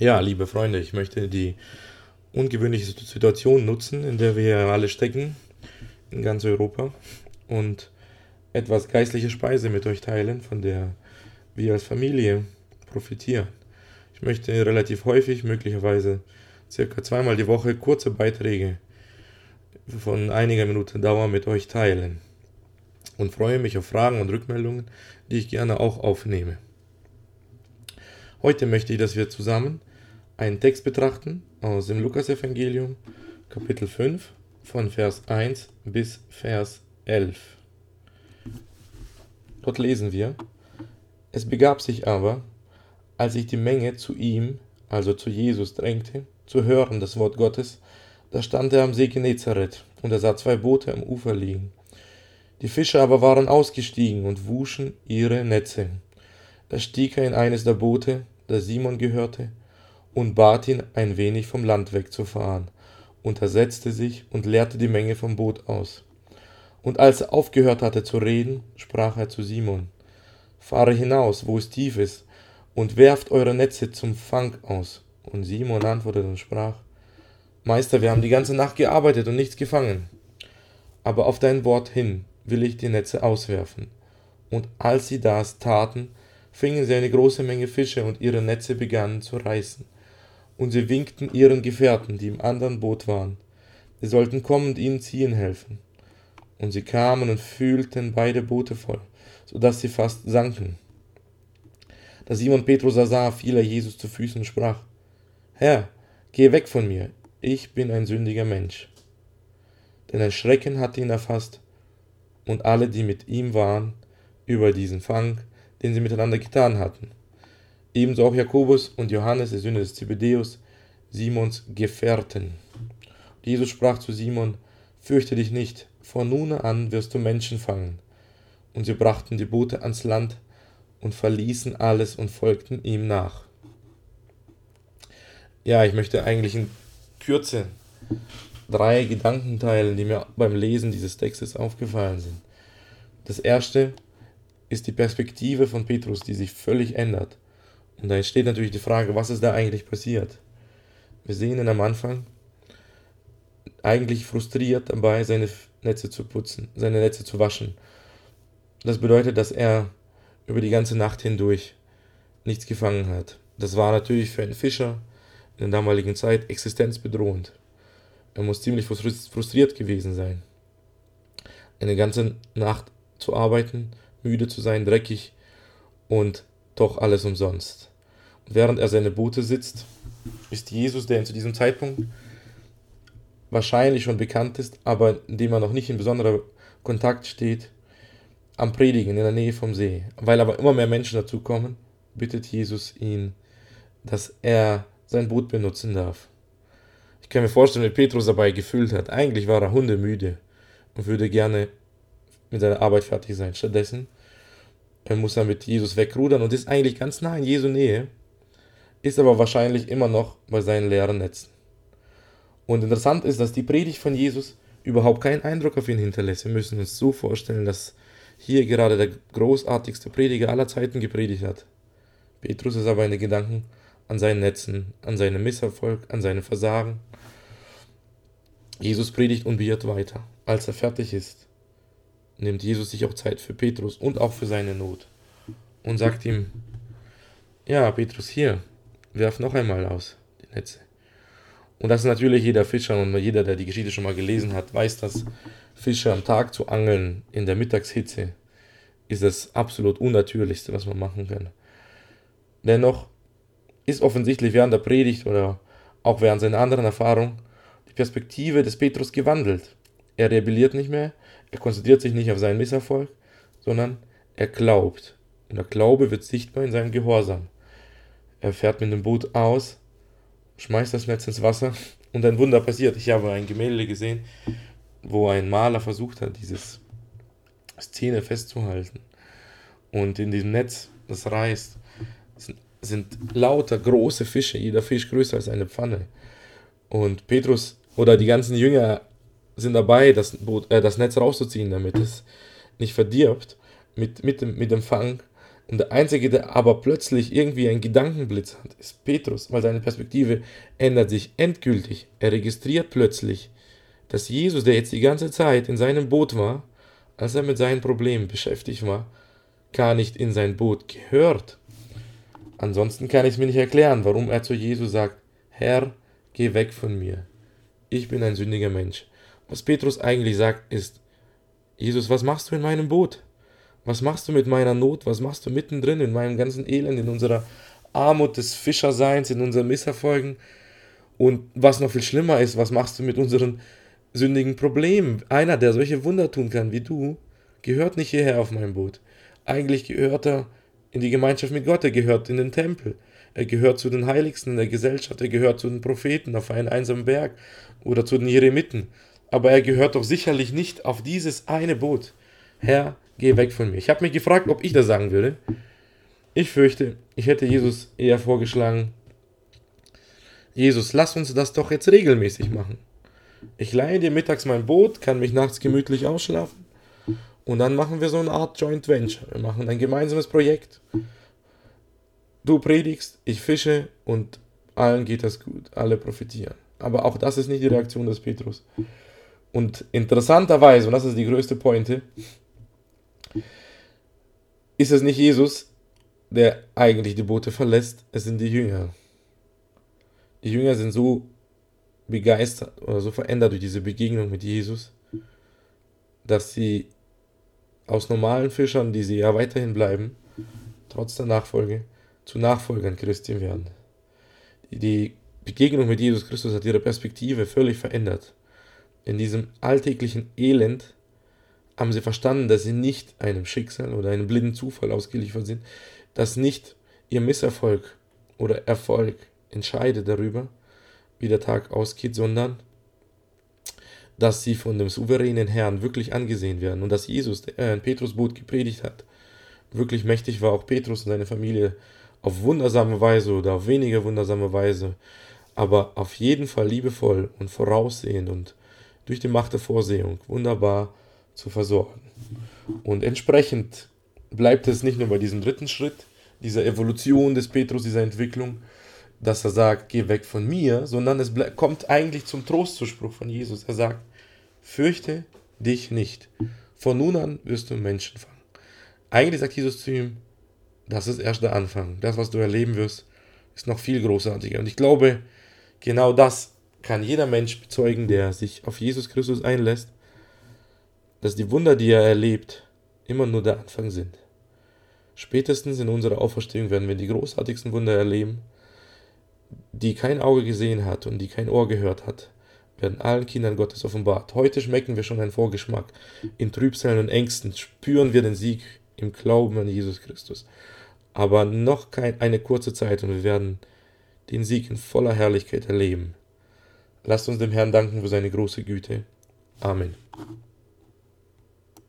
Ja, liebe Freunde, ich möchte die ungewöhnliche Situation nutzen, in der wir alle stecken, in ganz Europa, und etwas geistliche Speise mit euch teilen, von der wir als Familie profitieren. Ich möchte relativ häufig, möglicherweise circa zweimal die Woche, kurze Beiträge von einiger Minute Dauer mit euch teilen und freue mich auf Fragen und Rückmeldungen, die ich gerne auch aufnehme. Heute möchte ich, dass wir zusammen einen Text betrachten aus dem Lukasevangelium, Kapitel 5, von Vers 1 bis Vers 11. Dort lesen wir, es begab sich aber, als sich die Menge zu ihm, also zu Jesus, drängte, zu hören das Wort Gottes, da stand er am See Genezareth, und er sah zwei Boote am Ufer liegen. Die Fischer aber waren ausgestiegen und wuschen ihre Netze. Da stieg er in eines der Boote, das Simon gehörte, und bat ihn, ein wenig vom Land wegzufahren. Und er setzte sich und leerte die Menge vom Boot aus. Und als er aufgehört hatte zu reden, sprach er zu Simon, Fahre hinaus, wo es tief ist, und werft eure Netze zum Fang aus. Und Simon antwortete und sprach, Meister, wir haben die ganze Nacht gearbeitet und nichts gefangen. Aber auf dein Wort hin will ich die Netze auswerfen. Und als sie das taten, fingen sie eine große Menge Fische und ihre Netze begannen zu reißen und sie winkten ihren Gefährten, die im anderen Boot waren. Sie sollten kommen und ihnen ziehen helfen. Und sie kamen und fühlten beide Boote voll, so dass sie fast sanken. Da Simon Petrus sah, fiel er Jesus zu Füßen und sprach, Herr, geh weg von mir, ich bin ein sündiger Mensch. Denn ein Schrecken hatte ihn erfasst, und alle, die mit ihm waren, über diesen Fang, den sie miteinander getan hatten. Ebenso auch Jakobus und Johannes, der Söhne des Zebedäus, Simons Gefährten. Jesus sprach zu Simon, Fürchte dich nicht, von nun an wirst du Menschen fangen. Und sie brachten die Boote ans Land und verließen alles und folgten ihm nach. Ja, ich möchte eigentlich in Kürze drei Gedanken teilen, die mir beim Lesen dieses Textes aufgefallen sind. Das erste ist die Perspektive von Petrus, die sich völlig ändert. Und da entsteht natürlich die Frage, was ist da eigentlich passiert? Wir sehen ihn am Anfang eigentlich frustriert dabei, seine Netze zu putzen, seine Netze zu waschen. Das bedeutet, dass er über die ganze Nacht hindurch nichts gefangen hat. Das war natürlich für einen Fischer in der damaligen Zeit existenzbedrohend. Er muss ziemlich frustriert gewesen sein. Eine ganze Nacht zu arbeiten, müde zu sein, dreckig und doch alles umsonst während er seine Boote sitzt, ist Jesus, der zu diesem Zeitpunkt wahrscheinlich schon bekannt ist, aber dem er noch nicht in besonderer Kontakt steht, am Predigen in der Nähe vom See. Weil aber immer mehr Menschen dazukommen, bittet Jesus ihn, dass er sein Boot benutzen darf. Ich kann mir vorstellen, wie Petrus dabei gefühlt hat. Eigentlich war er hundemüde und würde gerne mit seiner Arbeit fertig sein. Stattdessen muss er mit Jesus wegrudern und ist eigentlich ganz nah in Jesu Nähe ist aber wahrscheinlich immer noch bei seinen leeren Netzen. Und interessant ist, dass die Predigt von Jesus überhaupt keinen Eindruck auf ihn hinterlässt. Wir müssen uns so vorstellen, dass hier gerade der großartigste Prediger aller Zeiten gepredigt hat. Petrus ist aber in den Gedanken an seinen Netzen, an seinem Misserfolg, an seinem Versagen. Jesus predigt und unbeirrt weiter. Als er fertig ist, nimmt Jesus sich auch Zeit für Petrus und auch für seine Not und sagt ihm, ja, Petrus, hier, werf noch einmal aus die Netze. Und das ist natürlich jeder Fischer und jeder, der die Geschichte schon mal gelesen hat, weiß, dass Fischer am Tag zu angeln in der Mittagshitze ist das absolut unnatürlichste, was man machen kann. Dennoch ist offensichtlich während der Predigt oder auch während seiner anderen Erfahrungen die Perspektive des Petrus gewandelt. Er rebelliert nicht mehr, er konzentriert sich nicht auf seinen Misserfolg, sondern er glaubt. Und der Glaube wird sichtbar in seinem Gehorsam. Er fährt mit dem Boot aus, schmeißt das Netz ins Wasser und ein Wunder passiert. Ich habe ein Gemälde gesehen, wo ein Maler versucht hat, dieses Szene festzuhalten. Und in diesem Netz, das reißt, sind lauter große Fische, jeder Fisch größer als eine Pfanne. Und Petrus oder die ganzen Jünger sind dabei, das, Boot, äh, das Netz rauszuziehen, damit es nicht verdirbt mit, mit, dem, mit dem Fang Und der Einzige, der aber plötzlich irgendwie einen Gedankenblitz hat, ist Petrus, weil seine Perspektive ändert sich endgültig. Er registriert plötzlich, dass Jesus, der jetzt die ganze Zeit in seinem Boot war, als er mit seinen Problemen beschäftigt war, gar nicht in sein Boot gehört. Ansonsten kann ich es mir nicht erklären, warum er zu Jesus sagt, Herr, geh weg von mir. Ich bin ein sündiger Mensch. Was Petrus eigentlich sagt, ist, Jesus, was machst du in meinem Boot? Was machst du mit meiner Not? Was machst du mittendrin in meinem ganzen Elend, in unserer Armut des Fischerseins, in unseren Misserfolgen? Und was noch viel schlimmer ist, was machst du mit unseren sündigen Problemen? Einer, der solche Wunder tun kann wie du, gehört nicht hierher auf mein Boot. Eigentlich gehört er in die Gemeinschaft mit Gott, er gehört in den Tempel, er gehört zu den Heiligsten in der Gesellschaft, er gehört zu den Propheten auf einen einsamen Berg oder zu den Jeremiten. Aber er gehört doch sicherlich nicht auf dieses eine Boot. Herr, geh weg von mir. Ich habe mich gefragt, ob ich das sagen würde. Ich fürchte, ich hätte Jesus eher vorgeschlagen, Jesus, lass uns das doch jetzt regelmäßig machen. Ich leihe dir mittags mein Boot, kann mich nachts gemütlich ausschlafen und dann machen wir so eine Art Joint Venture. Wir machen ein gemeinsames Projekt. Du predigst, ich fische und allen geht das gut, alle profitieren. Aber auch das ist nicht die Reaktion des Petrus. Und interessanterweise, und das ist die größte Pointe, ist es nicht Jesus, der eigentlich die Boote verlässt, es sind die Jünger. Die Jünger sind so begeistert oder so verändert durch diese Begegnung mit Jesus, dass sie aus normalen Fischern, die sie ja weiterhin bleiben, trotz der Nachfolge, zu Nachfolgern Christi werden. Die Begegnung mit Jesus Christus hat ihre Perspektive völlig verändert. In diesem alltäglichen Elend haben sie verstanden, dass sie nicht einem Schicksal oder einem blinden Zufall ausgeliefert sind, dass nicht ihr Misserfolg oder Erfolg entscheidet darüber, wie der Tag ausgeht, sondern dass sie von dem souveränen Herrn wirklich angesehen werden und dass Jesus, der in Petrus Boot gepredigt hat, wirklich mächtig war, auch Petrus und seine Familie auf wundersame Weise oder auf weniger wundersame Weise, aber auf jeden Fall liebevoll und voraussehend und durch die Macht der Vorsehung wunderbar zu versorgen. Und entsprechend bleibt es nicht nur bei diesem dritten Schritt, dieser Evolution des Petrus, dieser Entwicklung, dass er sagt, geh weg von mir, sondern es kommt eigentlich zum Trostzuspruch von Jesus. Er sagt, fürchte dich nicht. Von nun an wirst du Menschen fangen. Eigentlich sagt Jesus zu ihm, das ist erst der Anfang. Das, was du erleben wirst, ist noch viel großartiger. Und ich glaube, genau das kann jeder Mensch bezeugen, der sich auf Jesus Christus einlässt dass die Wunder, die er erlebt, immer nur der Anfang sind. Spätestens in unserer Auferstehung werden wir die großartigsten Wunder erleben, die kein Auge gesehen hat und die kein Ohr gehört hat, werden allen Kindern Gottes offenbart. Heute schmecken wir schon einen Vorgeschmack. In Trübsalen und Ängsten spüren wir den Sieg im Glauben an Jesus Christus. Aber noch kein, eine kurze Zeit und wir werden den Sieg in voller Herrlichkeit erleben. Lasst uns dem Herrn danken für seine große Güte. Amen.